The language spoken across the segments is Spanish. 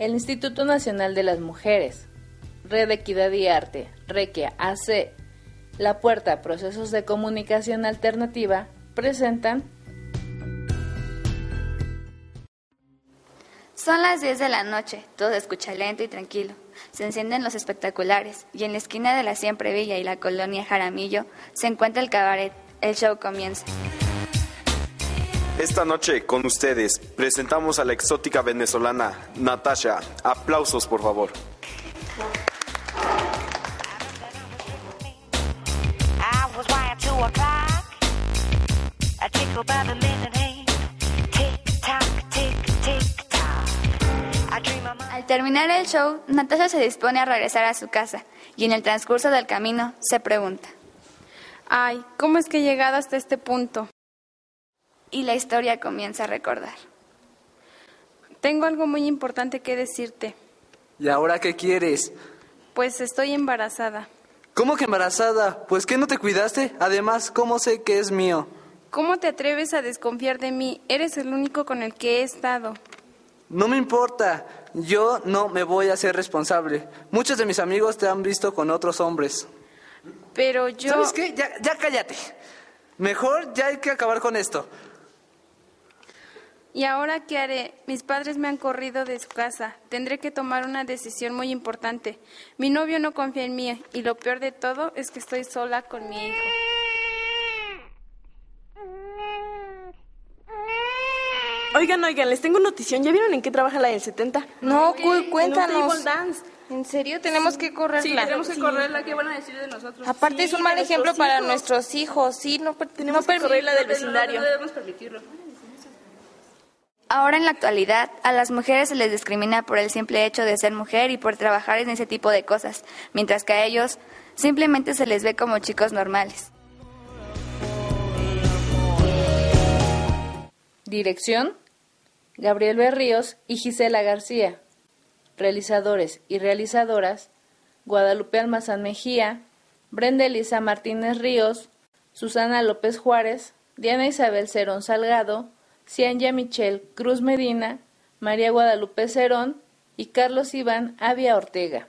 El Instituto Nacional de las Mujeres, Red Equidad y Arte, Requia AC, La Puerta, Procesos de Comunicación Alternativa, presentan Son las 10 de la noche, todo escucha lento y tranquilo. Se encienden los espectaculares y en la esquina de la Siempre Villa y la colonia Jaramillo se encuentra el cabaret. El show comienza. Esta noche con ustedes presentamos a la exótica venezolana Natasha. Aplausos, por favor. Al terminar el show, Natasha se dispone a regresar a su casa y en el transcurso del camino se pregunta. Ay, ¿cómo es que he llegado hasta este punto? Y la historia comienza a recordar. Tengo algo muy importante que decirte. ¿Y ahora qué quieres? Pues estoy embarazada. ¿Cómo que embarazada? Pues que no te cuidaste. Además, ¿cómo sé que es mío? ¿Cómo te atreves a desconfiar de mí? Eres el único con el que he estado. No me importa. Yo no me voy a ser responsable. Muchos de mis amigos te han visto con otros hombres. Pero yo... ¿Sabes qué? Ya, ya cállate. Mejor ya hay que acabar con esto. ¿Y ahora qué haré? Mis padres me han corrido de su casa. Tendré que tomar una decisión muy importante. Mi novio no confía en mí y lo peor de todo es que estoy sola con mi hijo. Oigan, oigan, les tengo notición. ¿Ya vieron en qué trabaja la del 70? No, cool, En un cuéntanos. table dance. ¿En serio? Tenemos que correrla. tenemos que correrla. ¿Qué van a decir de nosotros? Aparte es un mal ejemplo para nuestros hijos. Sí, no, Tenemos no que correrla del vecindario. no, no, debemos permitirlo. Ahora en la actualidad, a las mujeres se les discrimina por el simple hecho de ser mujer y por trabajar en ese tipo de cosas, mientras que a ellos simplemente se les ve como chicos normales. Dirección, Gabriel Berríos y Gisela García. Realizadores y realizadoras, Guadalupe Almazán Mejía, Brenda Elisa Martínez Ríos, Susana López Juárez, Diana Isabel Cerón Salgado, Cianya Michelle Cruz Medina, María Guadalupe Cerón y Carlos Iván Avia Ortega.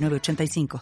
906985.